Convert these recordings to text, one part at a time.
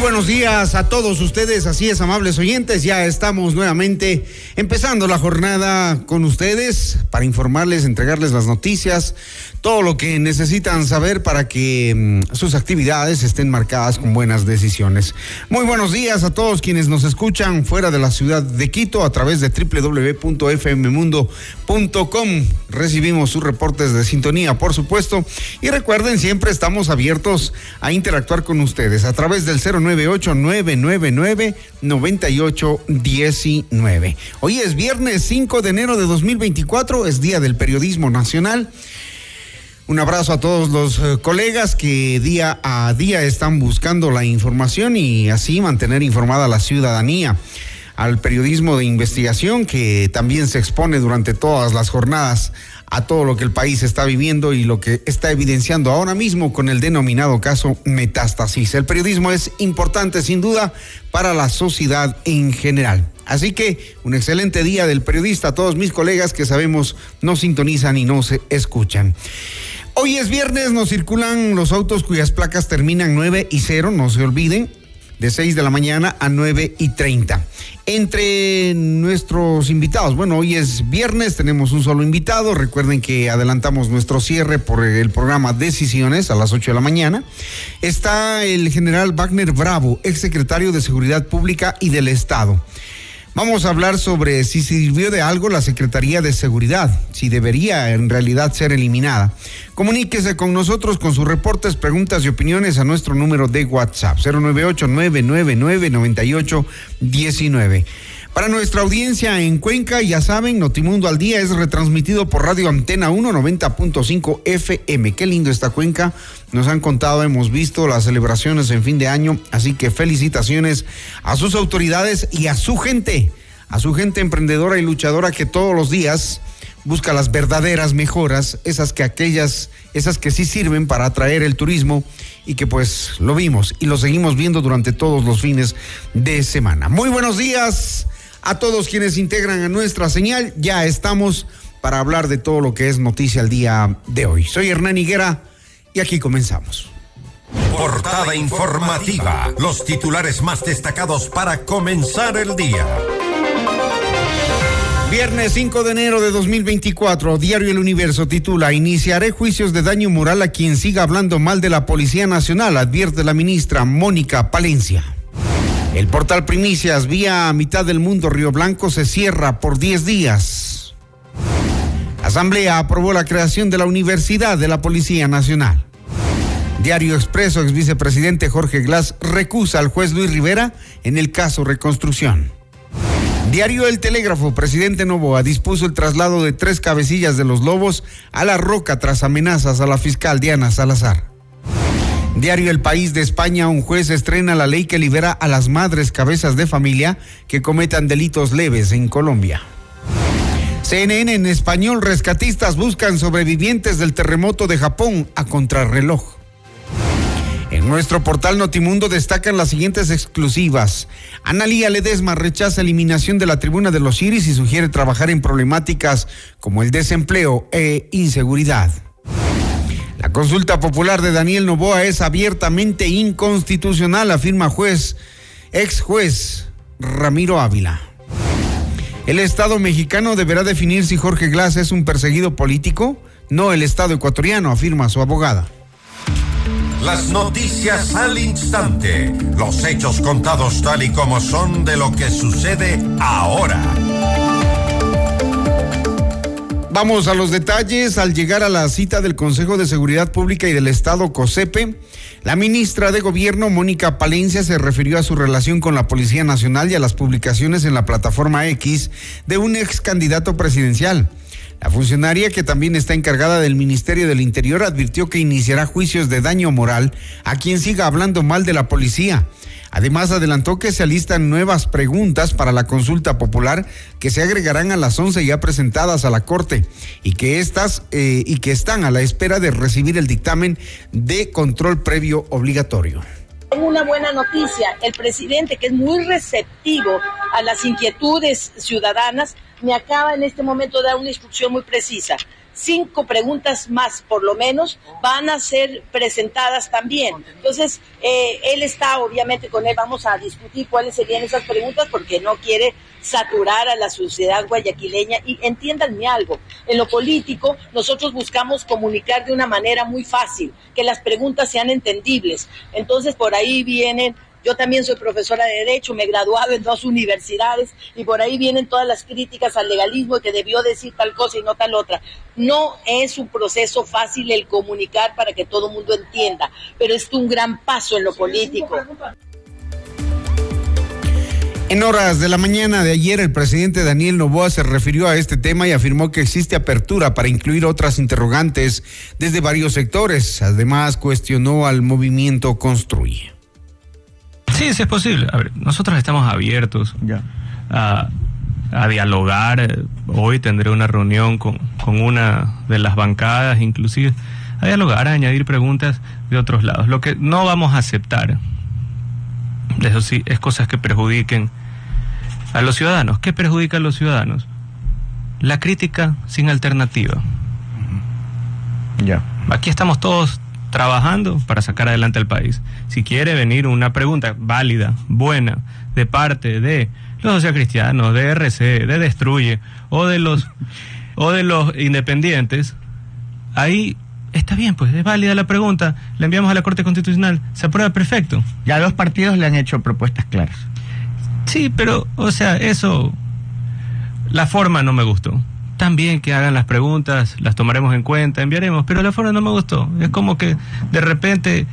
Buenos días a todos ustedes, así es, amables oyentes. Ya estamos nuevamente empezando la jornada con ustedes para informarles, entregarles las noticias, todo lo que necesitan saber para que mm, sus actividades estén marcadas con buenas decisiones. Muy buenos días a todos quienes nos escuchan fuera de la ciudad de Quito a través de www.fmmundo.com. Recibimos sus reportes de sintonía, por supuesto, y recuerden, siempre estamos abiertos a interactuar con ustedes a través del 098-999-9819. Hoy es viernes 5 de enero de 2024, es Día del Periodismo Nacional. Un abrazo a todos los eh, colegas que día a día están buscando la información y así mantener informada a la ciudadanía al periodismo de investigación que también se expone durante todas las jornadas a todo lo que el país está viviendo y lo que está evidenciando ahora mismo con el denominado caso Metástasis. El periodismo es importante sin duda para la sociedad en general. Así que un excelente día del periodista a todos mis colegas que sabemos no sintonizan y no se escuchan. Hoy es viernes, nos circulan los autos cuyas placas terminan 9 y 0, no se olviden, de 6 de la mañana a 9 y 30. Entre nuestros invitados, bueno, hoy es viernes, tenemos un solo invitado. Recuerden que adelantamos nuestro cierre por el programa Decisiones a las 8 de la mañana. Está el general Wagner Bravo, exsecretario de Seguridad Pública y del Estado. Vamos a hablar sobre si sirvió de algo la Secretaría de Seguridad, si debería en realidad ser eliminada. Comuníquese con nosotros con sus reportes, preguntas y opiniones a nuestro número de WhatsApp 098-999-9819. Para nuestra audiencia en Cuenca, ya saben, Notimundo al Día es retransmitido por Radio Antena 190.5 FM. Qué lindo esta cuenca. Nos han contado, hemos visto las celebraciones en fin de año, así que felicitaciones a sus autoridades y a su gente, a su gente emprendedora y luchadora que todos los días busca las verdaderas mejoras, esas que aquellas, esas que sí sirven para atraer el turismo y que pues lo vimos y lo seguimos viendo durante todos los fines de semana. Muy buenos días a todos quienes integran a nuestra señal. Ya estamos para hablar de todo lo que es noticia el día de hoy. Soy Hernán Higuera y aquí comenzamos. Portada informativa. Los titulares más destacados para comenzar el día. Viernes 5 de enero de 2024, Diario El Universo titula, Iniciaré juicios de daño moral a quien siga hablando mal de la Policía Nacional, advierte la ministra Mónica Palencia. El portal Primicias, vía mitad del mundo Río Blanco, se cierra por 10 días. Asamblea aprobó la creación de la Universidad de la Policía Nacional. Diario Expreso, ex vicepresidente Jorge Glass recusa al juez Luis Rivera en el caso Reconstrucción. Diario El Telégrafo, presidente Novoa dispuso el traslado de tres cabecillas de los lobos a la roca tras amenazas a la fiscal Diana Salazar. Diario El País de España, un juez estrena la ley que libera a las madres cabezas de familia que cometan delitos leves en Colombia. CNN en español, rescatistas buscan sobrevivientes del terremoto de Japón a contrarreloj. En nuestro portal Notimundo destacan las siguientes exclusivas. Analía Ledesma rechaza eliminación de la tribuna de los Iris y sugiere trabajar en problemáticas como el desempleo e inseguridad. La consulta popular de Daniel Novoa es abiertamente inconstitucional, afirma juez, ex juez Ramiro Ávila. El Estado mexicano deberá definir si Jorge Glass es un perseguido político, no el Estado ecuatoriano, afirma su abogada. las noticias al instante, los hechos contados tal y como son de lo que sucede ahora. Vamos a los detalles. Al llegar a la cita del Consejo de Seguridad Pública y del Estado, COSEPE, la ministra de Gobierno, Mónica Palencia, se refirió a su relación con la Policía Nacional y a las publicaciones en la plataforma X de un ex candidato presidencial. La funcionaria, que también está encargada del Ministerio del Interior, advirtió que iniciará juicios de daño moral a quien siga hablando mal de la policía. Además, adelantó que se alistan nuevas preguntas para la consulta popular que se agregarán a las 11 ya presentadas a la Corte y que, estas, eh, y que están a la espera de recibir el dictamen de control previo obligatorio. Tengo una buena noticia, el presidente que es muy receptivo a las inquietudes ciudadanas me acaba en este momento de dar una instrucción muy precisa cinco preguntas más, por lo menos, van a ser presentadas también. Entonces, eh, él está, obviamente, con él vamos a discutir cuáles serían esas preguntas porque no quiere saturar a la sociedad guayaquileña. Y entiéndanme algo, en lo político nosotros buscamos comunicar de una manera muy fácil, que las preguntas sean entendibles. Entonces, por ahí vienen yo también soy profesora de Derecho, me he graduado en dos universidades y por ahí vienen todas las críticas al legalismo que debió decir tal cosa y no tal otra. No es un proceso fácil el comunicar para que todo el mundo entienda, pero es un gran paso en lo político. En horas de la mañana de ayer, el presidente Daniel Novoa se refirió a este tema y afirmó que existe apertura para incluir otras interrogantes desde varios sectores. Además, cuestionó al movimiento Construye. Sí, sí es posible. A ver, nosotros estamos abiertos A, dialogar. Hoy tendré una reunión con, con una de las bancadas, inclusive, a dialogar, a añadir preguntas de otros lados. Lo que no vamos a aceptar, eso sí, es cosas que perjudiquen a los ciudadanos. ¿Qué perjudica a los ciudadanos? La crítica sin alternativa. Ya. Aquí estamos todos trabajando para sacar adelante al país. Si quiere venir una pregunta válida, buena, de parte de los socialcristianos, de RC, de Destruye o de los o de los independientes, ahí está bien, pues es válida la pregunta, la enviamos a la Corte Constitucional, se aprueba perfecto. Ya los partidos le han hecho propuestas claras. Sí, pero, o sea, eso, la forma no me gustó también que hagan las preguntas, las tomaremos en cuenta, enviaremos, pero la forma no me gustó. Es como que de repente,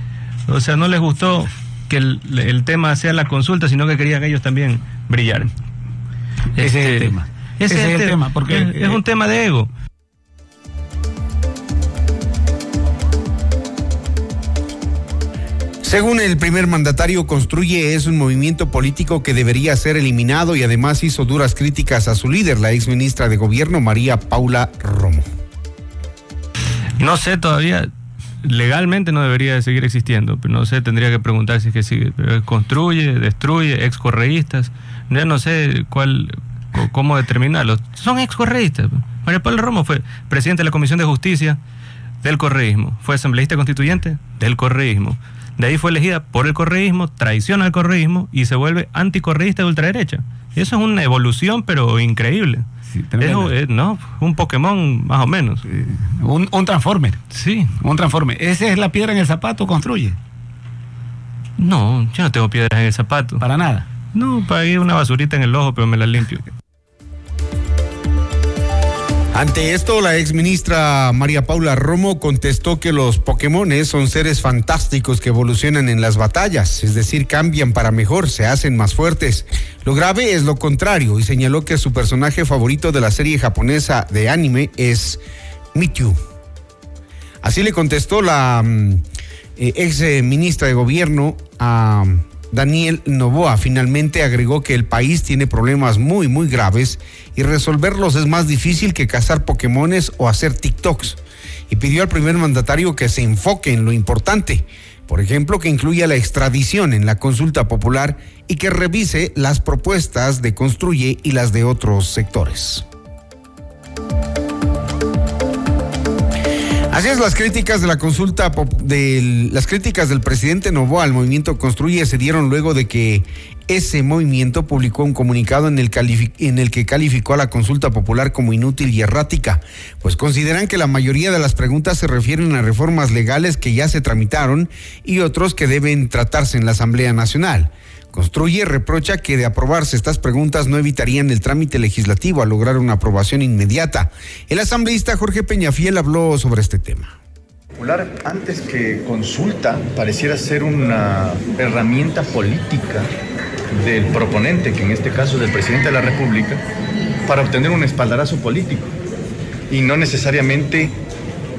o sea, no les gustó que el, tema sea la consulta, sino que querían ellos también brillar. Ese es el este, tema. Ese, es el tema, porque es un tema de ego. Según el primer mandatario, Construye es un movimiento político que debería ser eliminado y además hizo duras críticas a su líder, la ex ministra de Gobierno, María Paula Romo. No sé todavía, legalmente no debería de seguir existiendo, pero no sé, tendría que preguntar si es que sigue. Construye, destruye, ex correístas. Ya no sé cuál, cómo determinarlo. Son ex correístas. María Paula Romo fue presidente de la Comisión de Justicia del correísmo, fue asambleísta constituyente del correísmo de ahí fue elegida por el correísmo, traiciona al correísmo y se vuelve anticorreísta de ultraderecha. Eso es una evolución, pero increíble. es, no, un Pokémon más o menos. un, un, Transformer. Sí. Un Transformer. ¿Esa es la piedra en el zapato construye? No, yo no tengo piedras en el zapato. ¿Para nada? No, para ir una basurita en el ojo, pero me la limpio. Ante esto, la ex ministra María Paula Romo contestó que los Pokémon son seres fantásticos que evolucionan en las batallas, es decir, cambian para mejor, se hacen más fuertes. Lo grave es lo contrario y señaló que su personaje favorito de la serie japonesa de anime es Mewtwo. Así le contestó la mm, eh, ex ministra de gobierno a Daniel Novoa finalmente agregó que el país tiene problemas muy, muy graves y resolverlos es más difícil que cazar Pokémones o hacer TikToks. Y pidió al primer mandatario que se enfoque en lo importante, por ejemplo, que incluya la extradición en la consulta popular y que revise las propuestas de Construye y las de otros sectores. Así es, las críticas de la consulta, las críticas del presidente Novoa al movimiento Construye se dieron luego de que Ese movimiento publicó un comunicado en el, en el, que calificó a la consulta popular como inútil y errática, pues consideran que la mayoría de las preguntas se refieren a reformas legales que ya se tramitaron y otros que deben tratarse en la Asamblea Nacional. Construye reprocha que de aprobarse estas preguntas no evitarían el trámite legislativo a lograr una aprobación inmediata. El asambleísta Jorge Peñafiel habló sobre este tema. Antes que consulta, pareciera ser una herramienta política del proponente, que en este caso es el presidente de la República, para obtener un espaldarazo político y no necesariamente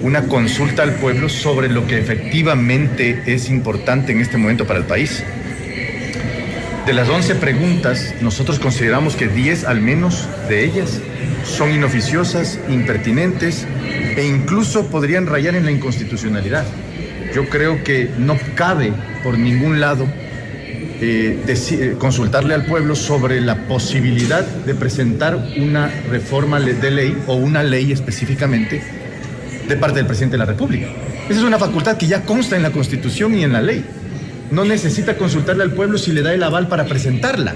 una consulta al pueblo sobre lo que efectivamente es importante en este momento para el país. De las 11 preguntas, nosotros consideramos que 10 al menos de ellas son inoficiosas, impertinentes e incluso podrían rayar en la inconstitucionalidad. Yo creo que no cabe por ningún lado eh, eh, consultarle al pueblo sobre la posibilidad de presentar una reforma de ley o una ley específicamente de parte del presidente de la República. Esa es una facultad que ya consta en la Constitución y en la ley no necesita consultarle al pueblo si le da el aval para presentarla.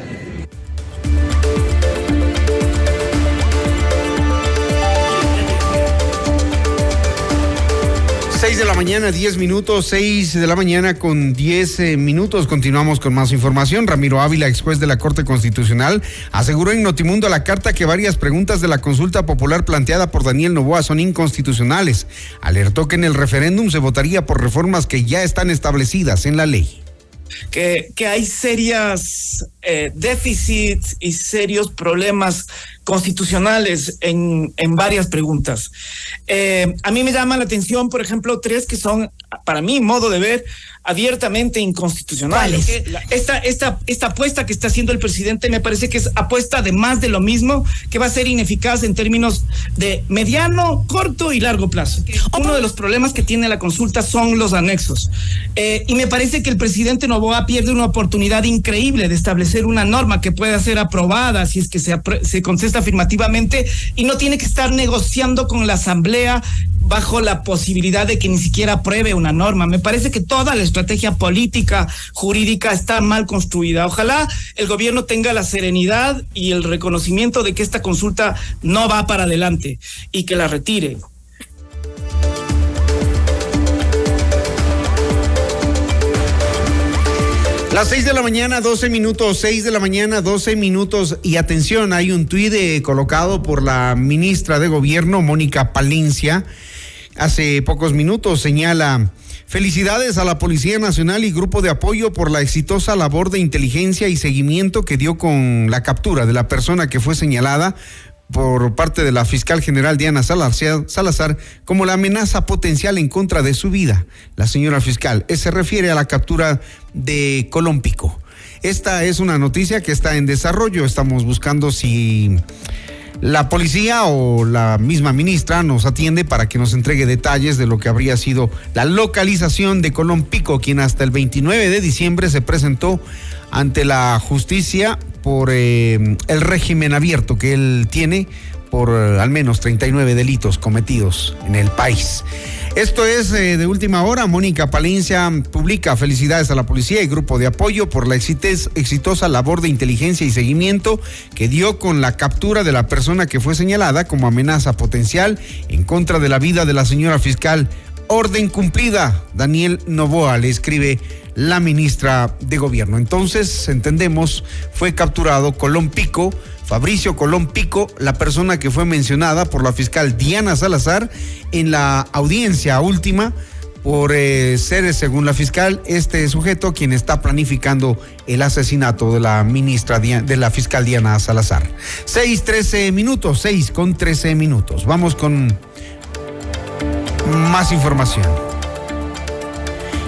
Seis de la mañana, diez minutos, seis de la mañana con diez eh, minutos. Continuamos con más información. Ramiro Ávila, ex juez de la Corte Constitucional, aseguró en Notimundo a la carta que varias preguntas de la consulta popular planteada por Daniel Novoa son inconstitucionales. Alertó que en el referéndum se votaría por reformas que ya están establecidas en la ley que, que hay serias eh, déficits y serios problemas constitucionales en, en varias preguntas. Eh, a mí me llama la atención, por ejemplo, tres que son, para mí, modo de ver, abiertamente inconstitucionales. Esta, esta, esta apuesta que está haciendo el presidente me parece que es apuesta de más de lo mismo, que va a ser ineficaz en términos de mediano, corto y largo plazo. Uno de los problemas que tiene la consulta son los anexos. Eh, y me parece que el presidente Novoa pierde una oportunidad increíble de establecer una norma que pueda ser aprobada si es que se, se contesta afirmativamente y no tiene que estar negociando con la Asamblea bajo la posibilidad de que ni siquiera apruebe una norma. Me parece que toda la estrategia política, jurídica está mal construida. Ojalá el gobierno tenga la serenidad y el reconocimiento de que esta consulta no va para adelante y que la retire. Las seis de la mañana, 12 minutos, seis de la mañana, 12 minutos. Y atención, hay un tuit eh, colocado por la ministra de Gobierno, Mónica Palencia. Hace pocos minutos señala. Felicidades a la Policía Nacional y Grupo de Apoyo por la exitosa labor de inteligencia y seguimiento que dio con la captura de la persona que fue señalada por parte de la fiscal general Diana Salazar como la amenaza potencial en contra de su vida. La señora fiscal eh, se refiere a la captura de Colompico. Esta es una noticia que está en desarrollo. Estamos buscando si la policía o la misma ministra nos atiende para que nos entregue detalles de lo que habría sido la localización de Colompico, quien hasta el 29 de diciembre se presentó ante la justicia por eh, el régimen abierto que él tiene por eh, al menos 39 delitos cometidos en el país. Esto es eh, de última hora. Mónica Palencia publica felicidades a la policía y grupo de apoyo por la exitosa labor de inteligencia y seguimiento que dio con la captura de la persona que fue señalada como amenaza potencial en contra de la vida de la señora fiscal. Orden cumplida. Daniel Novoa le escribe la ministra de Gobierno. Entonces, entendemos, fue capturado Colón Pico, Fabricio Colón Pico, la persona que fue mencionada por la fiscal Diana Salazar en la audiencia última por eh, ser, según la fiscal, este sujeto quien está planificando el asesinato de la ministra, de la fiscal Diana Salazar. Seis, trece minutos, seis con trece minutos. Vamos con más información.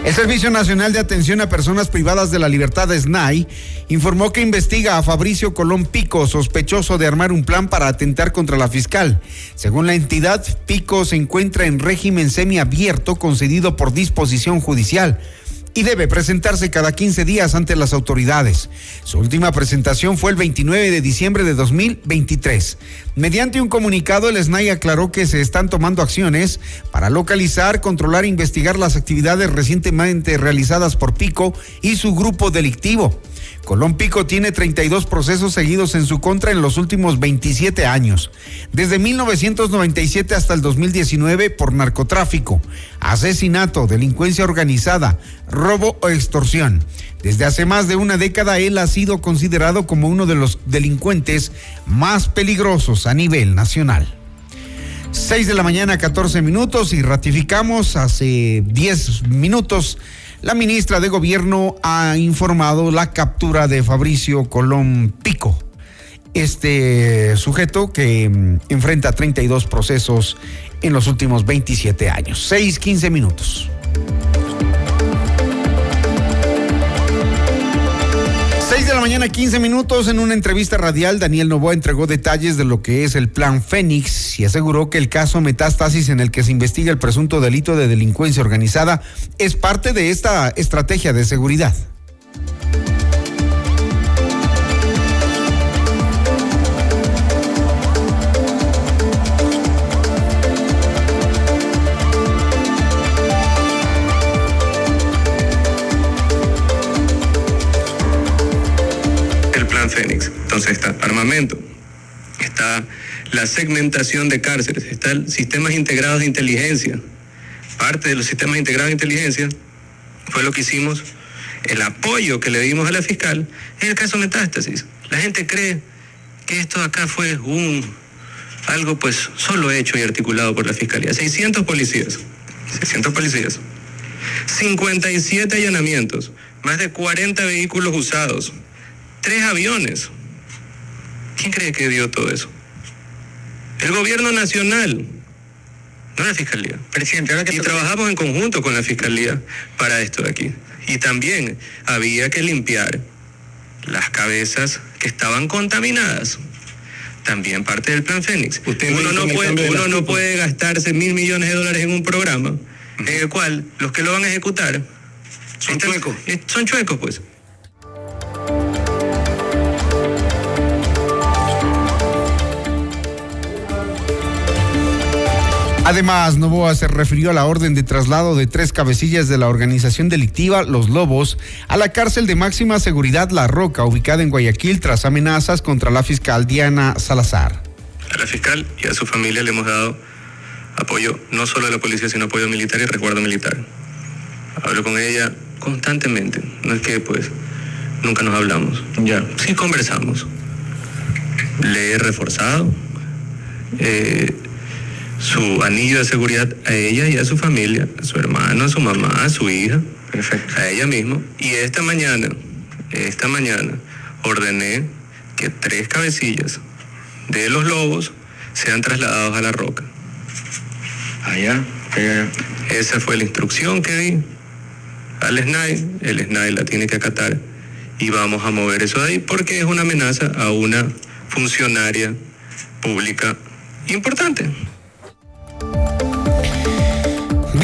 El Servicio Nacional de Atención a Personas Privadas de la Libertad, SNAI, informó que investiga a Fabricio Colón Pico, sospechoso de armar un plan para atentar contra la fiscal. Según la entidad, Pico se encuentra en régimen semiabierto concedido por disposición judicial y debe presentarse cada 15 días ante las autoridades. Su última presentación fue el 29 de diciembre de 2023. Mediante un comunicado, el SNAI aclaró que se están tomando acciones para localizar, controlar e investigar las actividades recientemente realizadas por Pico y su grupo delictivo. Colón Pico tiene 32 procesos seguidos en su contra en los últimos 27 años, desde 1997 hasta el 2019 por narcotráfico, asesinato, delincuencia organizada, robo o extorsión. Desde hace más de una década él ha sido considerado como uno de los delincuentes más peligrosos a nivel nacional. 6 de la mañana, 14 minutos y ratificamos hace 10 minutos. La ministra de Gobierno ha informado la captura de Fabricio Colón Pico, este sujeto que mm, enfrenta 32 procesos en los últimos 27 años. 6, 15 minutos. Mañana, 15 minutos. En una entrevista radial, Daniel Novoa entregó detalles de lo que es el Plan Fénix y aseguró que el caso Metástasis en el que se investiga el presunto delito de delincuencia organizada es parte de esta estrategia de seguridad. Entonces está armamento, está la segmentación de cárceles, están sistemas integrados de inteligencia. Parte de los sistemas integrados de inteligencia fue lo que hicimos, el apoyo que le dimos a la fiscal en el caso Metástasis. La gente cree que esto acá fue un algo pues solo hecho y articulado por la fiscalía. 600 policías, 600 policías, 57 allanamientos, más de 40 vehículos usados, tres aviones. ¿Quién cree que dio todo eso? El gobierno nacional, no la fiscalía. Presidente, ahora que y trabajamos en conjunto con la fiscalía para esto de aquí. Y también había que limpiar las cabezas que estaban contaminadas. También parte del plan Fénix. uno no, puede, uno no puede gastarse mil millones de dólares en un programa en el cual los que lo van a ejecutar son chuecos. Son chuecos, pues. Además, Novoa se refirió a la orden de traslado de tres cabecillas de la organización delictiva Los Lobos a la cárcel de máxima seguridad La Roca, ubicada en Guayaquil, tras amenazas contra la fiscal Diana Salazar. A la fiscal y a su familia le hemos dado apoyo no solo a la policía, sino apoyo militar y resguardo militar. Hablo con ella constantemente, no es que pues nunca nos hablamos. Ya. Sí conversamos. Le he reforzado. Eh, su anillo de seguridad a ella y a su familia, a su hermano, a su mamá, a su hija, Perfecto. a ella misma. Y esta mañana, esta mañana, ordené que tres cabecillas de los lobos sean trasladados a la roca. Allá. Esa fue la instrucción que di al SNAI. El SNAI la tiene que acatar y vamos a mover eso de ahí porque es una amenaza a una funcionaria pública importante.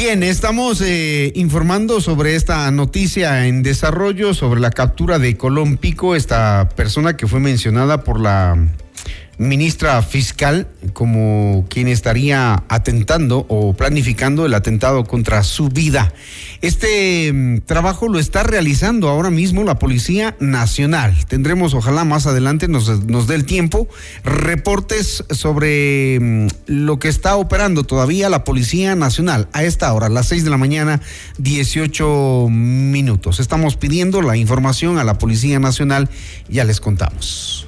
Bien, estamos eh, informando sobre esta noticia en desarrollo, sobre la captura de Colón Pico, esta persona que fue mencionada por la ministra fiscal como quien estaría atentando o planificando el atentado contra su vida. Este mm, trabajo lo está realizando ahora mismo la Policía Nacional. Tendremos, ojalá más adelante nos, nos dé el tiempo, reportes sobre mm, lo que está operando todavía la Policía Nacional a esta hora, las 6 de la mañana, 18 minutos. Estamos pidiendo la información a la Policía Nacional, ya les contamos.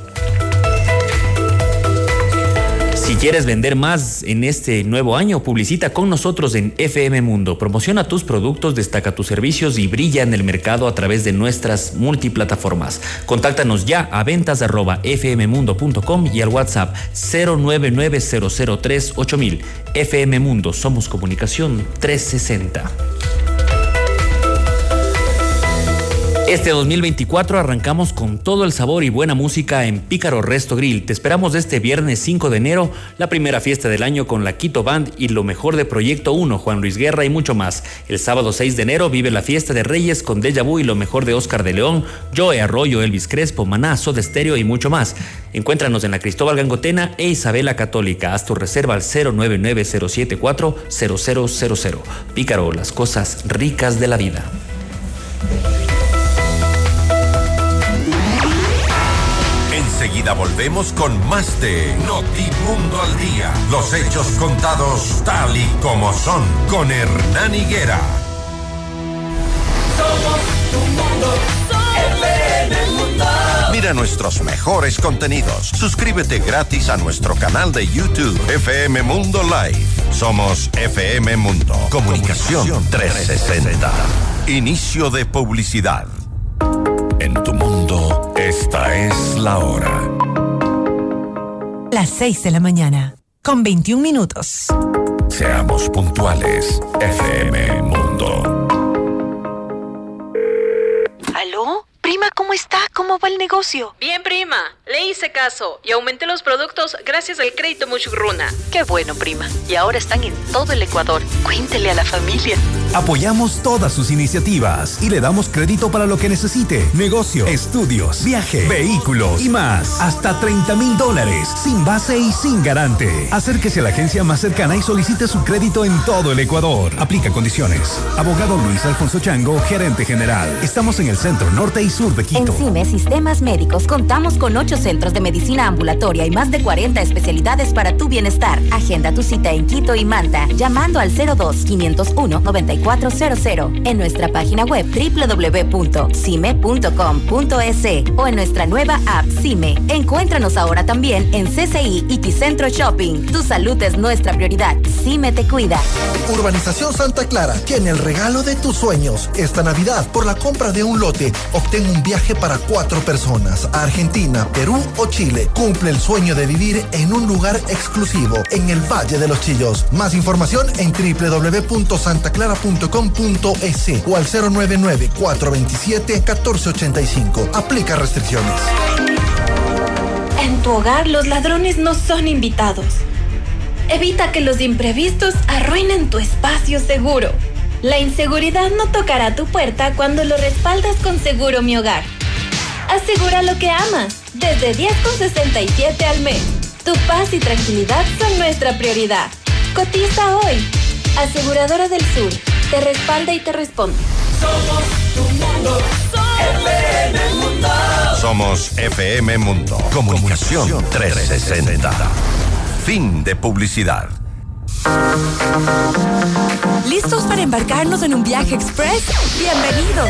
Si quieres vender más en este nuevo año, publicita con nosotros en FM Mundo. Promociona tus productos, destaca tus servicios y brilla en el mercado a través de nuestras multiplataformas. Contáctanos ya a ventas arroba fmmundo.com y al WhatsApp 099-003-8000. FM Mundo, somos comunicación 360. Este 2024 arrancamos con todo el sabor y buena música en Pícaro Resto Grill. Te esperamos este viernes 5 de enero, la primera fiesta del año con la Quito Band y lo mejor de Proyecto 1, Juan Luis Guerra y mucho más. El sábado 6 de enero vive la fiesta de Reyes con Deja Vu y lo mejor de Oscar de León, Joe Arroyo, Elvis Crespo, Maná, Soda Estéreo y mucho más. Encuéntranos en la Cristóbal Gangotena e Isabela Católica. Haz tu reserva al 099-074-0000. Pícaro, las cosas ricas de la vida. Enseguida volvemos con más de Notimundo al Día. Los hechos contados tal y como son con Hernán Higuera. Somos tu mundo, FM Mundo. Mira nuestros mejores contenidos. Suscríbete gratis a nuestro canal de YouTube FM Mundo Live. Somos FM Mundo. Comunicación 360. Inicio de publicidad. Esta es la hora. Las 6 de la mañana, con 21 minutos. Seamos puntuales. FM Mundo. ¿Aló? Prima, ¿cómo está? ¿Cómo va el negocio? Bien, prima. Le hice caso y aumenté los productos gracias al crédito Muchugruna. Qué bueno, prima. Y ahora están en todo el Ecuador. Cuéntele a la familia. Apoyamos todas sus iniciativas y le damos crédito para lo que necesite. Negocio, estudios, viaje, vehículos y más. Hasta 30 mil dólares, sin base y sin garante. Acérquese a la agencia más cercana y solicite su crédito en todo el Ecuador. Aplica condiciones. Abogado Luis Alfonso Chango, gerente general. Estamos en el centro norte y sur de Quito. En CIME Sistemas Médicos contamos con ocho centros de medicina ambulatoria y más de 40 especialidades para tu bienestar. Agenda tu cita en Quito y Manta llamando al 02 501 9400 en nuestra página web www.cime.com.es o en nuestra nueva app CIME. Encuéntranos ahora también en CCI y Ticentro Shopping. Tu salud es nuestra prioridad. CIME te cuida. Urbanización Santa Clara tiene el regalo de tus sueños. Esta Navidad, por la compra de un lote, obtén un viaje para cuatro personas a Argentina, Perú o Chile. Cumple el sueño de vivir en un lugar exclusivo en el Valle de los Chillos. Más información en www.santaclara.com.es o al 099-427-1485. Aplica restricciones. En tu hogar los ladrones no son invitados. Evita que los imprevistos arruinen tu espacio seguro. La inseguridad no tocará tu puerta cuando lo respaldas con Seguro Mi Hogar. Asegura lo que amas, desde 10,67 al mes. Tu paz y tranquilidad son nuestra prioridad. Cotiza hoy. Aseguradora del Sur, te respalda y te responde. Somos tu mundo, FM Mundo. Somos FM Mundo. Comunicación 360. Fin de publicidad. ¿Listos para embarcarnos en un viaje express? Bienvenidos.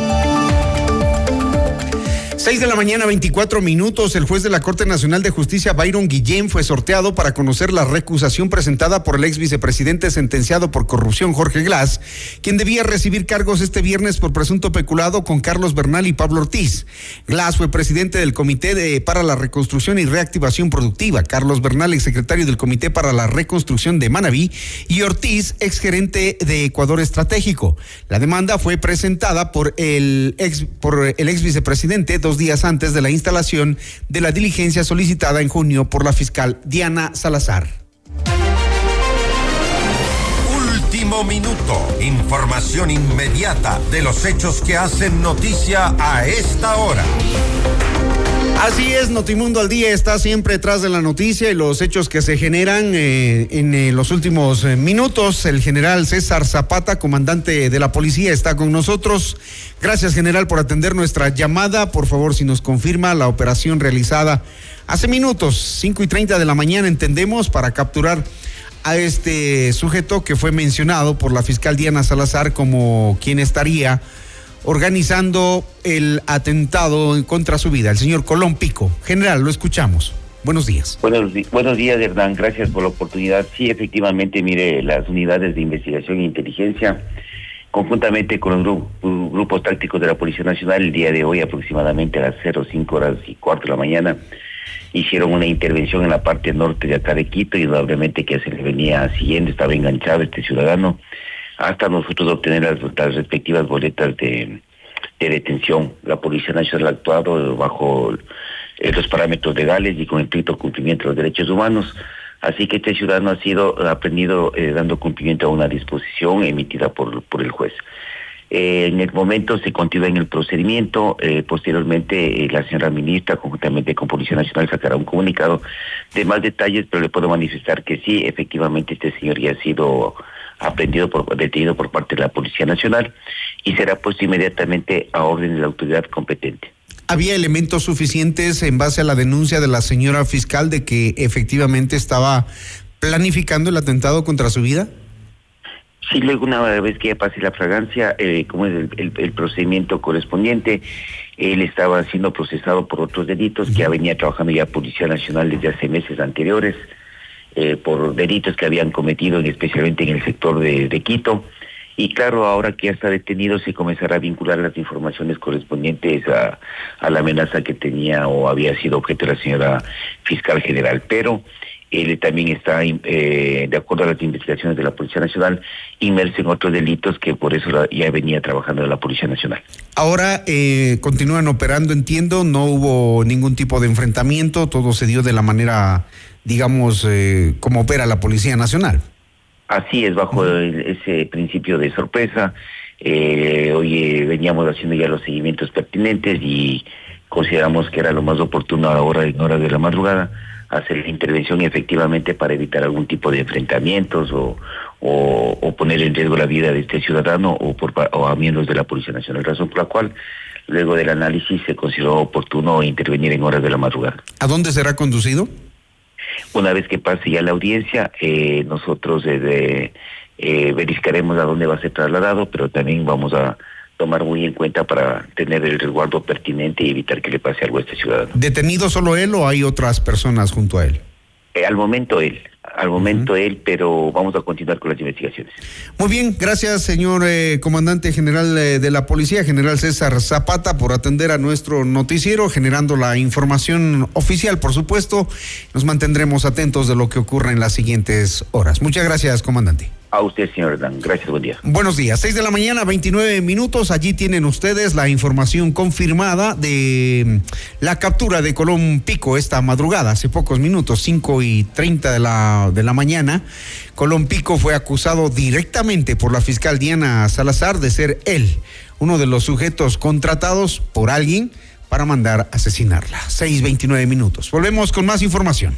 6 de la mañana, 24 minutos. El juez de la Corte Nacional de Justicia, Byron Guillén, fue sorteado para conocer la recusación presentada por el ex vicepresidente sentenciado por corrupción, Jorge Glass, quien debía recibir cargos este viernes por presunto peculado con Carlos Bernal y Pablo Ortiz. Glass fue presidente del Comité para la Reconstrucción y Reactivación Productiva. Carlos Bernal, exsecretario del Comité para la Reconstrucción de Manabí. Y Ortiz, exgerente de Ecuador Estratégico. La demanda fue presentada por el ex, por el ex vicepresidente, días antes de la instalación de la diligencia solicitada en junio por la fiscal Diana Salazar. Último minuto. Información inmediata de los hechos que hacen noticia a esta hora. Así es, Notimundo al día está siempre detrás de la noticia y los hechos que se generan eh, en eh, los últimos eh, minutos. El general César Zapata, comandante de la policía, está con nosotros. Gracias, general, por atender nuestra llamada. Por favor, si nos confirma la operación realizada hace minutos, 5 y 30 de la mañana, entendemos, para capturar a este sujeto que fue mencionado por la fiscal Diana Salazar como quien estaría organizando el atentado contra su vida, el señor Colón Pico. General, lo escuchamos. Buenos días. Buenos, buenos días, Hernán. Gracias por la oportunidad. Sí, efectivamente, mire, las unidades de investigación e inteligencia, conjuntamente con los grupos tácticos de la Policía Nacional, el día de hoy, aproximadamente a las 05 horas y cuarto de la mañana, hicieron una intervención en la parte norte de acá de Quito, y obviamente que se le venía siguiendo, estaba enganchado este ciudadano hasta nosotros obtener las, respectivas boletas de, detención. La Policía Nacional ha actuado bajo eh, los parámetros legales y con el estricto cumplimiento de los derechos humanos. Así que este ciudadano ha sido aprendido eh, dando cumplimiento a una disposición emitida por, el juez. Eh, en el momento se continúa en el procedimiento. posteriormente, la señora ministra, conjuntamente con Policía Nacional, sacará un comunicado de más detalles, pero le puedo manifestar que sí, efectivamente, este señor ya ha sido aprendido por, detenido por parte de la Policía Nacional y será puesto inmediatamente a orden de la autoridad competente. ¿Había elementos suficientes en base a la denuncia de la señora fiscal de que efectivamente estaba planificando el atentado contra su vida? Sí, luego una vez que ya pase la fragancia, eh, como es el, procedimiento correspondiente, él estaba siendo procesado por otros delitos que ya venía trabajando ya Policía Nacional desde hace meses anteriores. Eh, por delitos que habían cometido, especialmente en el sector de, Quito. Y claro, ahora que ya está detenido, se comenzará a vincular las informaciones correspondientes a, la amenaza que tenía o había sido objeto de la señora fiscal general. Pero él también está, eh, de acuerdo a las investigaciones de la Policía Nacional, inmerso en otros delitos que por eso ya venía trabajando la Policía Nacional. Ahora eh, continúan operando, entiendo, no hubo ningún tipo de enfrentamiento, todo se dio de la manera digamos, eh, cómo opera la Policía Nacional. Así es, bajo ese principio de sorpresa. Eh, hoy veníamos haciendo ya los seguimientos pertinentes y consideramos que era lo más oportuno ahora en horas de la madrugada hacer la intervención efectivamente para evitar algún tipo de enfrentamientos o, o, poner en riesgo la vida de este ciudadano o, por, o a miembros de la Policía Nacional, razón por la cual luego del análisis se consideró oportuno intervenir en horas de la madrugada. ¿A dónde será conducido? Una vez que pase ya la audiencia, eh, nosotros desde, eh, verificaremos a dónde va a ser trasladado, pero también vamos a tomar muy en cuenta para tener el resguardo pertinente y evitar que le pase algo a este ciudadano. ¿Detenido solo él o hay otras personas junto a él? Eh, al momento él, al momento él, pero vamos a continuar con las investigaciones. Muy bien, gracias señor eh, comandante general eh, de la policía, general César Zapata, por atender a nuestro noticiero, generando la información oficial, por supuesto. Nos mantendremos atentos de lo que ocurra en las siguientes horas. Muchas gracias, comandante. A usted, señor Dan. Gracias, buen día. Buenos días. 6 de la mañana, 29 minutos. Allí tienen ustedes la información confirmada de mm, la captura de Colón Pico esta madrugada, hace pocos minutos, 5 y 30 de la, de la mañana. Colón Pico fue acusado directamente por la fiscal Diana Salazar de ser él, uno de los sujetos contratados por alguien para mandar asesinarla. 6.29 minutos. Volvemos con más información.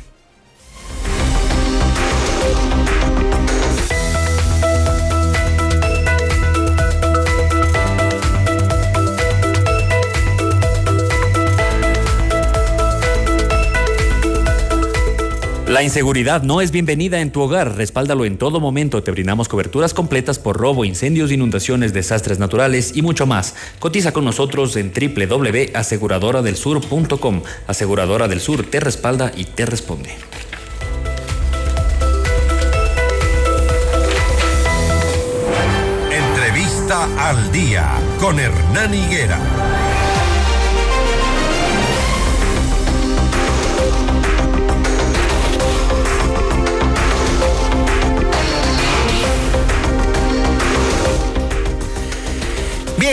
La inseguridad no es bienvenida en tu hogar. Respáldalo en todo momento. Te brindamos coberturas completas por robo, incendios, inundaciones, desastres naturales y mucho más. Cotiza con nosotros en www.aseguradoradelsur.com. Aseguradora del Sur te respalda y te responde. Entrevista al día con Hernán Higuera.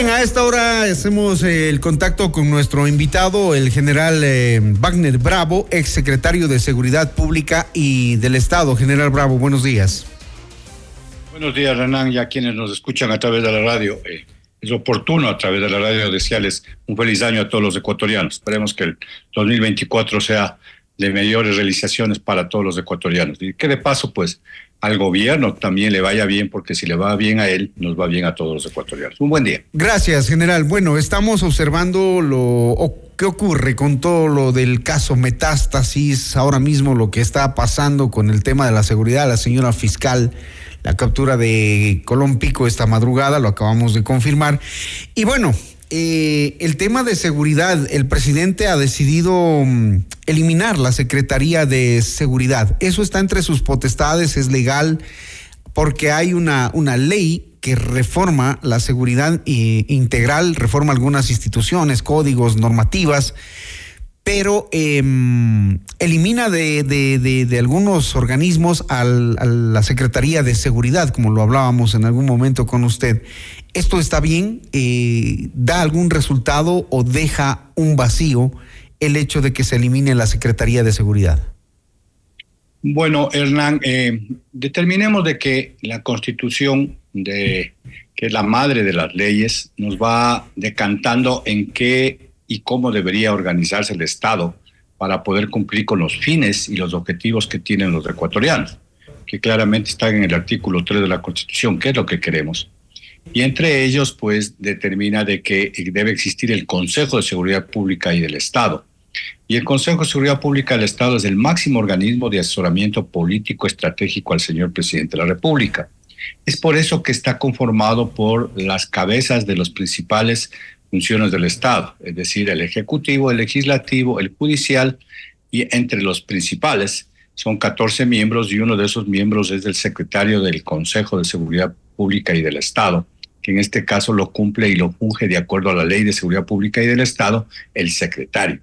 A esta hora hacemos eh, el contacto con nuestro invitado, el general eh, Wagner Bravo, ex secretario de Seguridad Pública y del Estado. General Bravo, buenos días. Buenos días, Renan, y a quienes nos escuchan a través de la radio. eh, es oportuno a través de la radio desearles un feliz año a todos los ecuatorianos. Esperemos que el 2024 sea de mayores realizaciones para todos los ecuatorianos. Y que de paso, pues, al gobierno también le vaya bien, porque si le va bien a él, nos va bien a todos los ecuatorianos. Un buen día. Gracias, general. Bueno, estamos observando lo qué ocurre con todo lo del caso Metástasis, ahora mismo lo que está pasando con el tema de la seguridad, la señora fiscal, la captura de Colón Pico esta madrugada, lo acabamos de confirmar. Y bueno, eh, el tema de seguridad, el presidente ha decidido mm, eliminar la Secretaría de Seguridad. Eso está entre sus potestades, es legal, porque hay una, una ley que reforma la seguridad eh, integral, reforma algunas instituciones, códigos, normativas, pero eh, elimina de, de- de- de algunos organismos a la Secretaría de Seguridad, como lo hablábamos en algún momento con usted. ¿Esto está bien? Eh, ¿Da algún resultado o deja un vacío el hecho de que se elimine la Secretaría de Seguridad? Bueno, Hernán, eh, determinemos de que la Constitución, de, que es la madre de las leyes, nos va decantando en qué y cómo debería organizarse el Estado para poder cumplir con los fines y los objetivos que tienen los ecuatorianos, que claramente están en el artículo 3 de la Constitución, que es lo que queremos. Y entre ellos, pues, determina de que debe existir el Consejo de Seguridad Pública y del Estado. Y el Consejo de Seguridad Pública del Estado es el máximo organismo de asesoramiento político estratégico al señor presidente de la República. Es por eso que está conformado por las cabezas de las principales funciones del Estado, es decir, el Ejecutivo, el Legislativo, el Judicial, y entre los principales son 14 miembros y uno de esos miembros es el secretario del Consejo de Seguridad Pública y del Estado, que en este caso lo cumple y lo funge de acuerdo a la Ley de Seguridad Pública y del Estado, el secretario.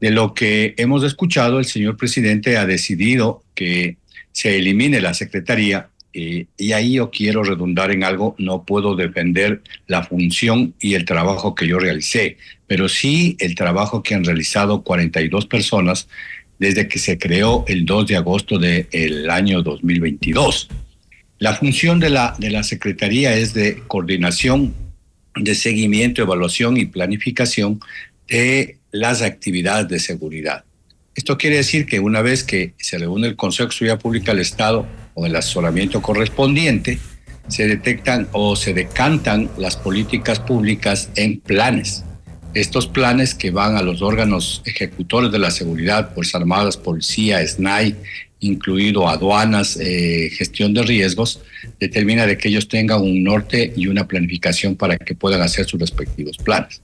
De lo que hemos escuchado, el señor presidente ha decidido que se elimine la secretaría eh, y ahí yo quiero redundar en algo, no puedo defender la función y el trabajo que yo realicé, pero sí el trabajo que han realizado 42 personas desde que se creó el 2 de agosto del año 2022. La función de la, de la Secretaría es de coordinación, de seguimiento, evaluación y planificación de las actividades de seguridad. Esto quiere decir que una vez que se reúne el Consejo de Seguridad Pública del Estado con el asesoramiento correspondiente, se detectan o se decantan las políticas públicas en planes. Estos planes que van a los órganos ejecutores de la seguridad, Fuerzas Armadas, Policía, SNAI, incluido aduanas, eh, gestión de riesgos, determina de que ellos tengan un norte y una planificación para que puedan hacer sus respectivos planes.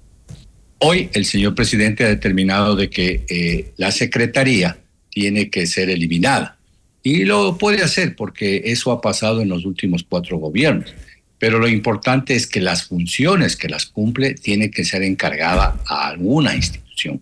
Hoy el señor presidente ha determinado de que eh, la secretaría tiene que ser eliminada y lo puede hacer porque eso ha pasado en los últimos cuatro gobiernos. Pero lo importante es que las funciones que las cumple tiene que ser encargada a alguna institución.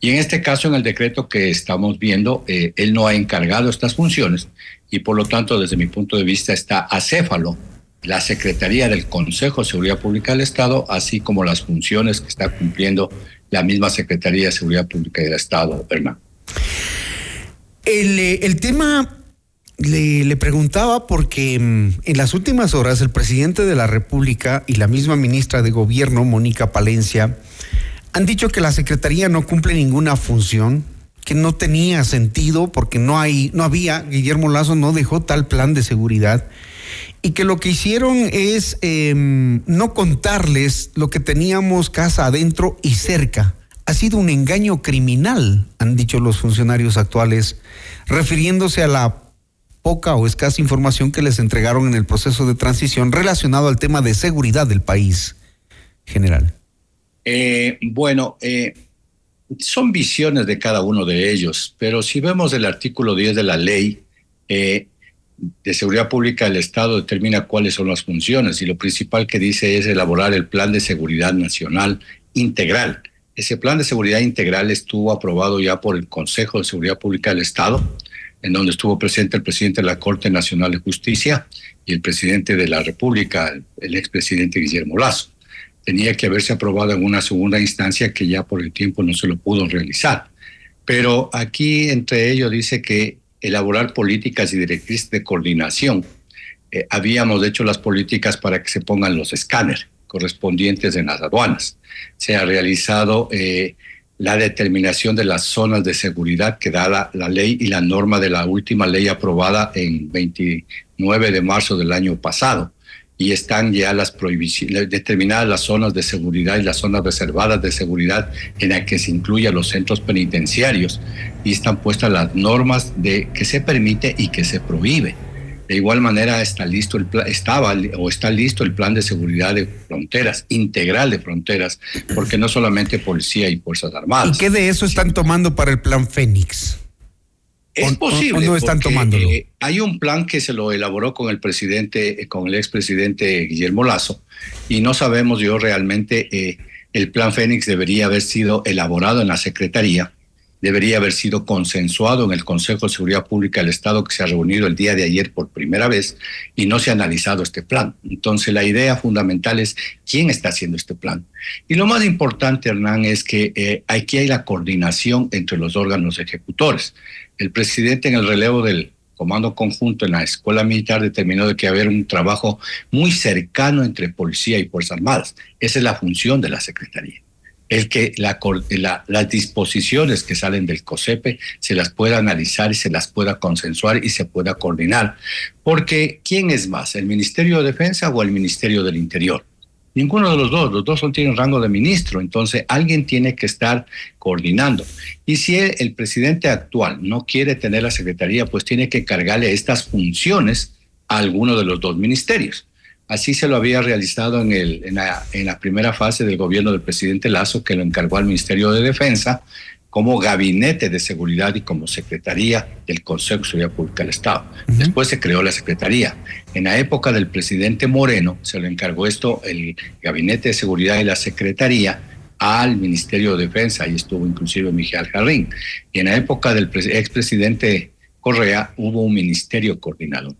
Y en este caso, en el decreto que estamos viendo, eh, él no ha encargado estas funciones y por lo tanto, desde mi punto de vista, está acéfalo la Secretaría del Consejo de Seguridad Pública del Estado, así como las funciones que está cumpliendo la misma Secretaría de Seguridad Pública del Estado, Hernán. El, eh, el tema le, le, preguntaba porque mm, en las últimas horas el presidente de la República y la misma ministra de Gobierno, Mónica Palencia, han dicho que la Secretaría no cumple ninguna función, que no tenía sentido porque no hay, no había, Guillermo Lazo no dejó tal plan de seguridad y que lo que hicieron es eh, no contarles lo que teníamos casa adentro y cerca. Ha sido un engaño criminal, han dicho los funcionarios actuales, refiriéndose a la poca o escasa información que les entregaron en el proceso de transición relacionado al tema de seguridad del país general. Eh, bueno, eh, son visiones de cada uno de ellos, pero si vemos el artículo 10 de la ley, eh, de Seguridad Pública del Estado determina cuáles son las funciones y lo principal que dice es elaborar el Plan de Seguridad Nacional Integral. Ese Plan de Seguridad Integral estuvo aprobado ya por el Consejo de Seguridad Pública del Estado, en donde estuvo presente el presidente de la Corte Nacional de Justicia y el presidente de la República, el expresidente Guillermo Lazo. Tenía que haberse aprobado en una segunda instancia que ya por el tiempo no se lo pudo realizar. Pero aquí entre ellos dice que elaborar políticas y directrices de coordinación. Eh, habíamos hecho las políticas para que se pongan los escáneres correspondientes en las aduanas. Se ha realizado eh, la determinación de las zonas de seguridad que da la, la, ley y la norma de la última ley aprobada en 29 de marzo del año pasado. Y están ya las prohibiciones, determinadas las zonas de seguridad y las zonas reservadas de seguridad en las que se incluyen los centros penitenciarios y están puestas las normas de que se permite y que se prohíbe. De igual manera está listo el estaba o está listo el plan de seguridad de fronteras, integral de fronteras, porque no solamente policía y fuerzas armadas. ¿Y qué de eso están tomando para el plan Fénix? Es posible. ¿O no están tomándolo? Eh, hay un plan que se lo elaboró con el presidente, eh, con el expresidente Guillermo Lazo, y no sabemos yo realmente, eh, el plan Fénix debería haber sido elaborado en la Secretaría, debería haber sido consensuado en el Consejo de Seguridad Pública del Estado que se ha reunido el día de ayer por primera vez y no se ha analizado este plan. Entonces la idea fundamental es quién está haciendo este plan. Y lo más importante, Hernán, es que eh, aquí hay la coordinación entre los órganos ejecutores. El presidente en el relevo del comando conjunto en la escuela militar determinó de que haber un trabajo muy cercano entre policía y fuerzas armadas. Esa es la función de la Secretaría el que la, la, las disposiciones que salen del COSEPE se las pueda analizar y se las pueda consensuar y se pueda coordinar. Porque ¿quién es más, el Ministerio de Defensa o el Ministerio del Interior? Ninguno de los dos, los dos son, tienen rango de ministro, entonces alguien tiene que estar coordinando. Y si el, el presidente actual no quiere tener la secretaría, pues tiene que cargarle estas funciones a alguno de los dos ministerios. Así se lo había realizado en, el, en, la, en, la, primera fase del gobierno del presidente Lazo, que lo encargó al Ministerio de Defensa como gabinete de seguridad y como secretaría del Consejo de Seguridad Pública del Estado. Uh -huh. Después se creó la secretaría. En la época del presidente Moreno se lo encargó esto el gabinete de seguridad y la secretaría al Ministerio de Defensa, ahí estuvo inclusive Miguel Jarrín. Y en la época del expresidente Correa hubo un ministerio coordinador.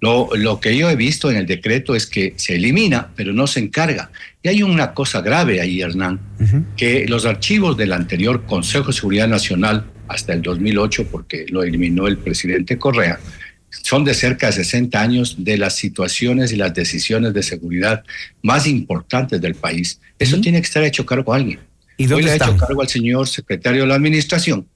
Lo, lo, que yo he visto en el decreto es que se elimina, pero no se encarga. Y hay una cosa grave ahí, Hernán, uh -huh. que los archivos del anterior Consejo de Seguridad Nacional, hasta el 2008, porque lo eliminó el presidente Correa, son de cerca de 60 años de las situaciones y las decisiones de seguridad más importantes del país. Eso uh -huh. tiene que estar hecho cargo a alguien. ¿Y dónde Hoy le ha hecho cargo al señor secretario de la Administración,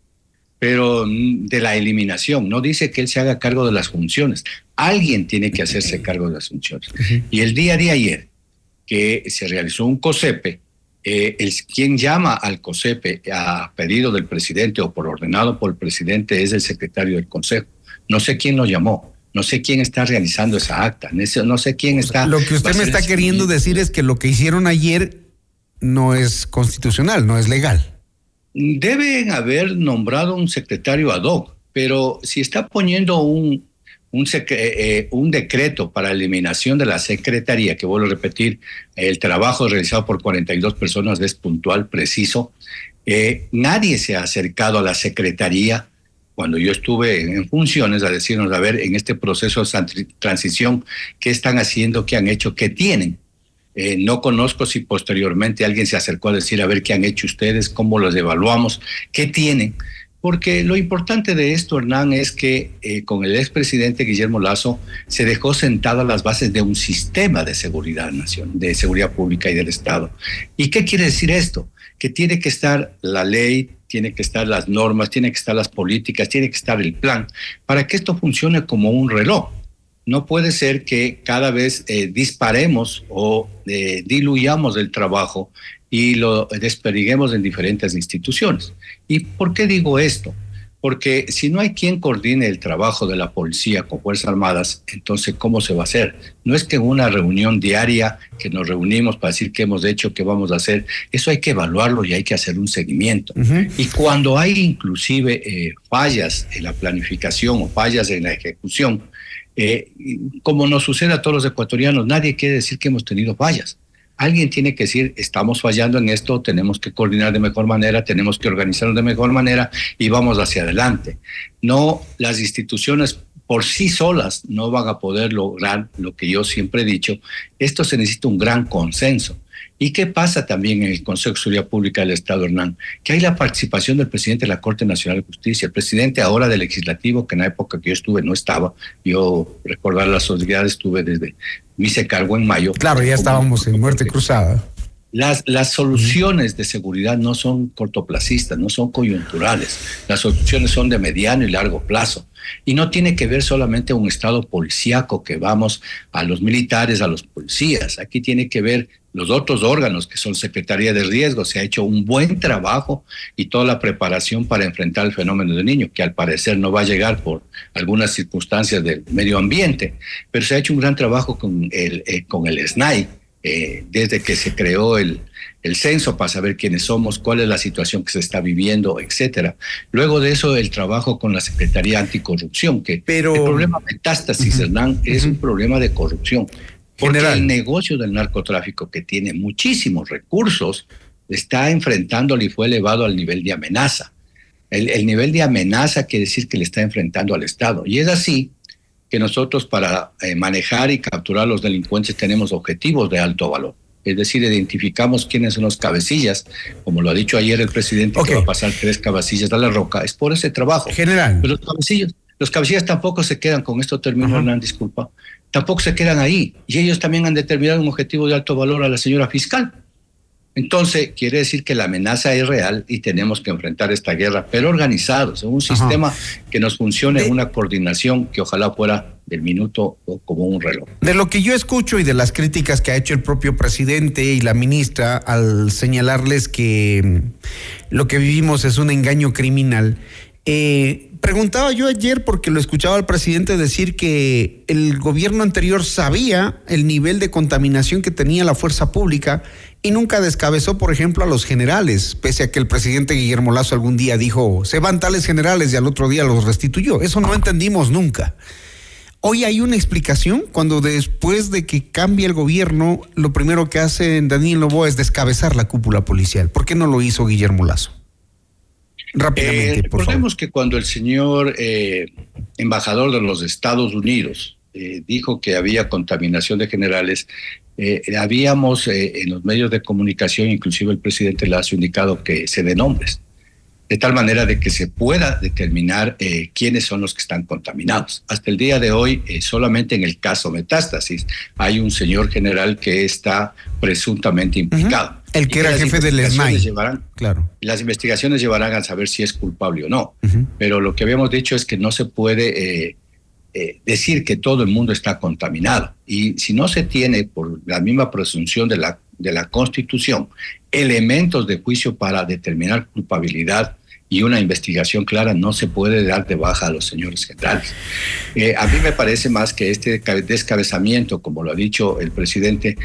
pero de la eliminación. No dice que él se haga cargo de las funciones. Alguien tiene que hacerse cargo de las funciones. Uh -huh. Y el día de ayer, que se realizó un COSEPE, eh, el, quien llama al COSEPE a pedido del presidente o por ordenado por el presidente es el secretario del Consejo. No sé quién lo llamó. No sé quién está realizando esa acta. No sé quién está. Lo que usted me está queriendo decir es que lo que hicieron ayer no es constitucional, no es legal. Deben haber nombrado un secretario ad hoc, pero si está poniendo un, un, eh, un decreto para eliminación de la secretaría, que vuelvo a repetir, el trabajo realizado por 42 personas es puntual, preciso. Eh, nadie se ha acercado a la secretaría cuando yo estuve en funciones a decirnos, a ver, en este proceso de transición, ¿qué están haciendo, qué han hecho, qué tienen? Eh, no conozco si posteriormente alguien se acercó a decir, a ver, qué han hecho ustedes, cómo los evaluamos, qué tienen. Porque lo importante de esto, Hernán, es que eh, con el expresidente Guillermo Lazo se dejó sentado las bases de un sistema de seguridad nación, de seguridad pública y del Estado. ¿Y qué quiere decir esto? Que tiene que estar la ley, tiene que estar las normas, tiene que estar las políticas, tiene que estar el plan para que esto funcione como un reloj. No puede ser que cada vez eh, disparemos o eh, diluyamos el trabajo y lo desperiguemos en diferentes instituciones. ¿Y por qué digo esto? Porque si no hay quien coordine el trabajo de la policía con Fuerzas Armadas, entonces ¿cómo se va a hacer? No es que una reunión diaria que nos reunimos para decir qué hemos hecho, qué vamos a hacer, eso hay que evaluarlo y hay que hacer un seguimiento. Y cuando hay inclusive eh, fallas en la planificación o fallas en la ejecución, eh, como nos sucede a todos los ecuatorianos, nadie quiere decir que hemos tenido fallas. Alguien tiene que decir, estamos fallando en esto, tenemos que coordinar de mejor manera, tenemos que organizarnos de mejor manera y vamos hacia adelante. No, las instituciones por sí solas no van a poder lograr lo que yo siempre he dicho. Esto se necesita un gran consenso. ¿Y qué pasa también en el Consejo de Seguridad Pública del Estado, Hernán? Que hay la participación del presidente de la Corte Nacional de Justicia, el presidente ahora del legislativo, que en la época que yo estuve no estaba. Yo, recordar las sociedades, estuve desde, me hice cargo en mayo. Claro, ya estábamos en muerte cruzada. Las, las soluciones de seguridad no son cortoplacistas, no son coyunturales. Las soluciones son de mediano y largo plazo. Y no tiene que ver solamente un Estado policíaco que vamos a los militares, a los policías. Aquí tiene que ver los otros órganos que son Secretaría de Riesgo. Se ha hecho un buen trabajo y toda la preparación para enfrentar el fenómeno del niño, que al parecer no va a llegar por algunas circunstancias del medio ambiente, pero se ha hecho un gran trabajo con el, eh, con el SNAI eh, desde que se creó el, el censo para saber quiénes somos, cuál es la situación que se está viviendo, etcétera. Luego de eso, el trabajo con la Secretaría Anticorrupción, que Pero, el problema metástasis, Hernán, es un problema de corrupción. Porque el negocio del narcotráfico, que tiene muchísimos recursos, está enfrentándolo y fue elevado al nivel de amenaza. El, nivel de amenaza quiere decir que le está enfrentando al Estado. Y es así que nosotros para eh, manejar y capturar a los delincuentes tenemos objetivos de alto valor. Es decir, identificamos quiénes son los cabecillas, como lo ha dicho ayer el presidente, que va a pasar tres cabecillas a la roca, es por ese trabajo. General. Pero los cabecillos, los cabecillas tampoco se quedan, con esto termino, Hernán, disculpa, tampoco se quedan ahí. Y ellos también han determinado un objetivo de alto valor a la señora fiscal. Entonces, quiere decir que la amenaza es real y tenemos que enfrentar esta guerra, pero organizados, en un sistema que nos funcione, una coordinación que ojalá fuera del minuto o como un reloj. De lo que yo escucho y de las críticas que ha hecho el propio presidente y la ministra al señalarles que mm, lo que vivimos es un engaño criminal, eh, preguntaba yo ayer porque lo escuchaba al presidente decir que el gobierno anterior sabía el nivel de contaminación que tenía la fuerza pública y nunca descabezó, por ejemplo, a los generales, pese a que el presidente Guillermo Lazo algún día dijo, se van tales generales y al otro día los restituyó. Eso no entendimos nunca. Hoy hay una explicación cuando después de que cambie el gobierno, lo primero que hace Daniel Lobo es descabezar la cúpula policial. ¿Por qué no lo hizo Guillermo Lazo? Rápidamente, eh, recordemos que cuando el señor eh, embajador de los Estados Unidos eh, dijo que había contaminación de generales, habíamos en los medios de comunicación, inclusive el presidente Lazo, indicado que se den nombres, de tal manera de que se pueda determinar quiénes son los que están contaminados. Hasta el día de hoy, solamente en el caso metástasis, hay un señor general que está presuntamente implicado. El que era jefe del SMAI. claro. Las investigaciones llevarán a saber si es culpable o no. Pero lo que habíamos dicho es que no se puede eh, decir que todo el mundo está contaminado. Y si no se tiene, por la misma presunción de la, de la Constitución, elementos de juicio para determinar culpabilidad, y una investigación clara no se puede dar de baja a los señores generales. Eh, a mí me parece más que este descabezamiento, como lo ha dicho el presidente,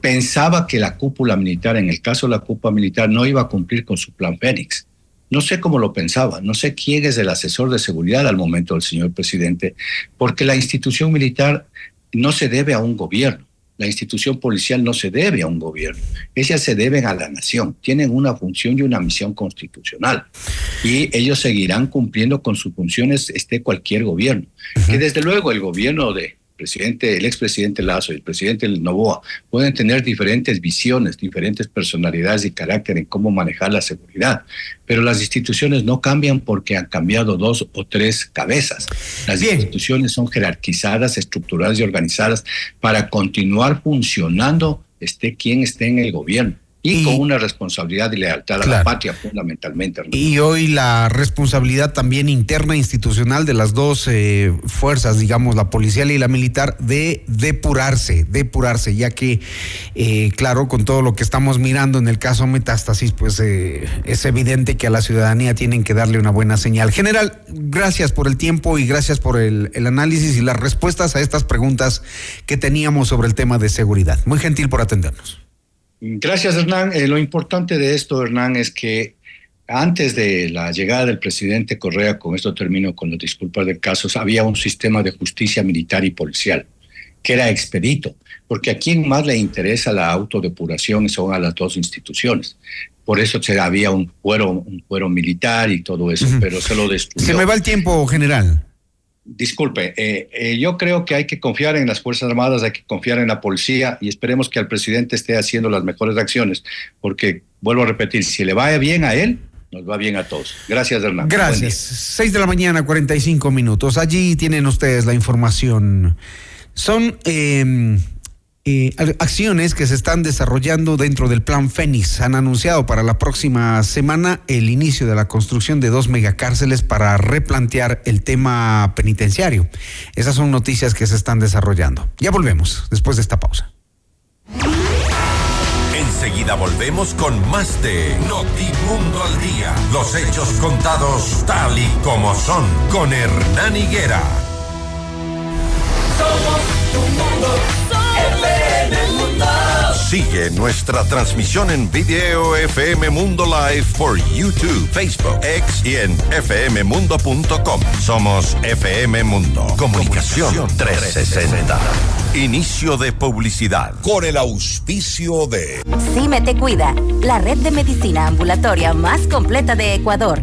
pensaba que la cúpula militar, en el caso de la cúpula militar, no iba a cumplir con su plan Fénix. No sé cómo lo pensaba, no sé quién es el asesor de seguridad al momento del señor presidente, porque la institución militar no se debe a un gobierno, la institución policial no se debe a un gobierno, ellas se deben a la nación, tienen una función y una misión constitucional y ellos seguirán cumpliendo con sus funciones esté cualquier gobierno. Que desde luego el gobierno de presidente, el expresidente Lazo y el presidente Novoa pueden tener diferentes visiones, diferentes personalidades y carácter en cómo manejar la seguridad, pero las instituciones no cambian porque han cambiado dos o tres cabezas. Las instituciones son jerarquizadas, estructuradas y organizadas para continuar funcionando esté quien esté en el gobierno y, con una responsabilidad y lealtad a la patria fundamentalmente. Y hoy la responsabilidad también interna institucional de las dos eh, fuerzas, digamos, la policial y la militar, de depurarse, depurarse, ya que, eh, claro, con todo lo que estamos mirando en el caso Metástasis, pues eh, es evidente que a la ciudadanía tienen que darle una buena señal. General, gracias por el tiempo y gracias por el, el análisis y las respuestas a estas preguntas que teníamos sobre el tema de seguridad. Muy gentil por atendernos. Gracias, Hernán. Eh, lo importante de esto, Hernán, es que antes de la llegada del presidente Correa, con esto termino con las disculpas de casos, había un sistema de justicia militar y policial que era expedito, porque a quien más le interesa la autodepuración son a las dos instituciones. Por eso se, había un fuero, un fuero militar y todo eso, pero se lo destruyó. Se me va el tiempo, general. Disculpe, eh, eh, yo creo que hay que confiar en las Fuerzas Armadas, hay que confiar en la policía y esperemos que el presidente esté haciendo las mejores acciones, porque vuelvo a repetir, si le va bien a él, nos va bien a todos. Gracias, Hernán. Gracias. Seis de la mañana, 45 minutos. Allí tienen ustedes la información. Son eh, eh, acciones que se están desarrollando dentro del plan Fénix. Han anunciado para la próxima semana el inicio de la construcción de dos megacárceles para replantear el tema penitenciario. Esas son noticias que se están desarrollando. Ya volvemos después de esta pausa. Enseguida volvemos con más de Notimundo al Día. Los hechos contados tal y como son con Hernán Higuera. Somos tu mundo. Sigue nuestra transmisión en video FM Mundo Live por YouTube, Facebook, X y en fmmundo.com. Somos FM Mundo. Comunicación 360. Inicio de publicidad. Con el auspicio de Cime Te Cuida, la red de medicina ambulatoria más completa de Ecuador.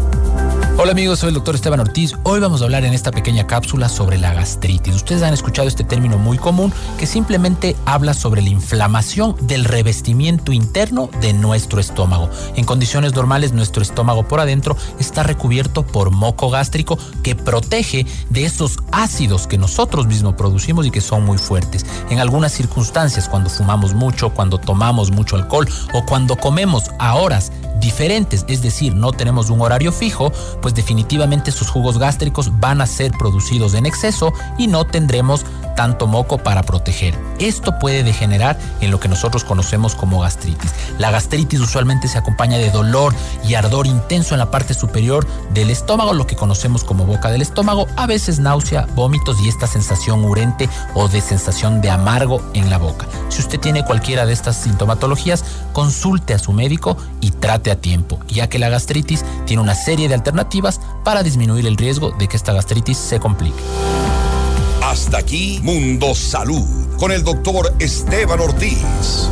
Hola amigos, soy el doctor Esteban Ortiz. Hoy vamos a hablar en esta pequeña cápsula sobre la gastritis. Ustedes han escuchado este término muy común que simplemente habla sobre la inflamación del revestimiento interno de nuestro estómago. En condiciones normales nuestro estómago por adentro está recubierto por moco gástrico que protege de esos ácidos que nosotros mismos producimos y que son muy fuertes. En algunas circunstancias, cuando fumamos mucho, cuando tomamos mucho alcohol o cuando comemos a horas diferentes, es decir, no tenemos un horario fijo, pues definitivamente sus jugos gástricos van a ser producidos en exceso y no tendremos tanto moco para proteger. Esto puede degenerar en lo que nosotros conocemos como gastritis. La gastritis usualmente se acompaña de dolor y ardor intenso en la parte superior del estómago, lo que conocemos como boca del estómago, a veces náusea, vómitos y esta sensación urente o de sensación de amargo en la boca. Si usted tiene cualquiera de estas sintomatologías, consulte a su médico y trate a tiempo, ya que la gastritis tiene una serie de alternativas para disminuir el riesgo de que esta gastritis se complique. Hasta aquí Mundo Salud con el doctor Esteban Ortiz.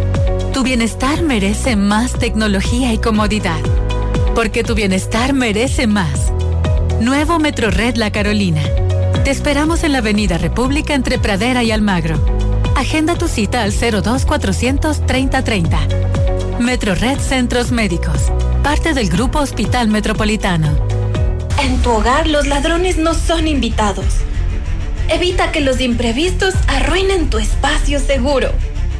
Tu bienestar merece más tecnología y comodidad. Porque tu bienestar merece más. Nuevo Metro Red La Carolina. Te esperamos en la Avenida República entre Pradera y Almagro. Agenda tu cita al 02 400 3030. Metro Red Centros Médicos. Parte del Grupo Hospital Metropolitano. En tu hogar los ladrones no son invitados. Evita que los imprevistos arruinen tu espacio seguro.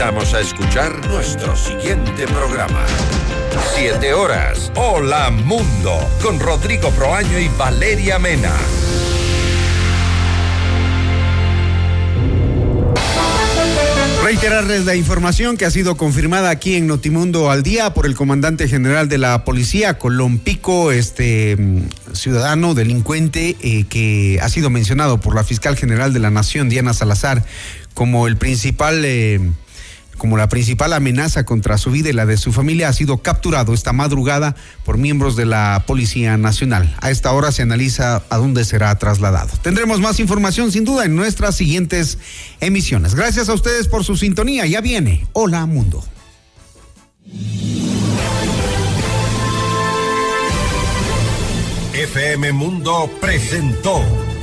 Invitamos a escuchar nuestro siguiente programa. Siete horas. Hola Mundo. Con Rodrigo Proaño y Valeria Mena. Reiterarles la información que ha sido confirmada aquí en Notimundo al día por el comandante general de la policía, Colón Pico, este mm, ciudadano delincuente eh, que ha sido mencionado por la fiscal general de la Nación, Diana Salazar, como el principal eh, como la principal amenaza contra su vida y la de su familia, ha sido capturado esta madrugada por miembros de la Policía Nacional. A esta hora se analiza a dónde será trasladado. Tendremos más información sin duda en nuestras siguientes emisiones. Gracias a ustedes por su sintonía. Ya viene. Hola Mundo. FM Mundo presentó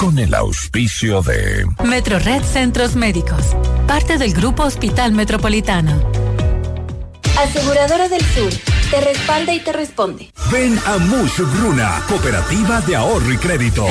Con el auspicio de... Metro Red Centros Médicos. Parte del Grupo Hospital Metropolitano. Aseguradora del Sur, te respalda y te responde. Ven a Mush Bruna, Cooperativa de Ahorro y Crédito.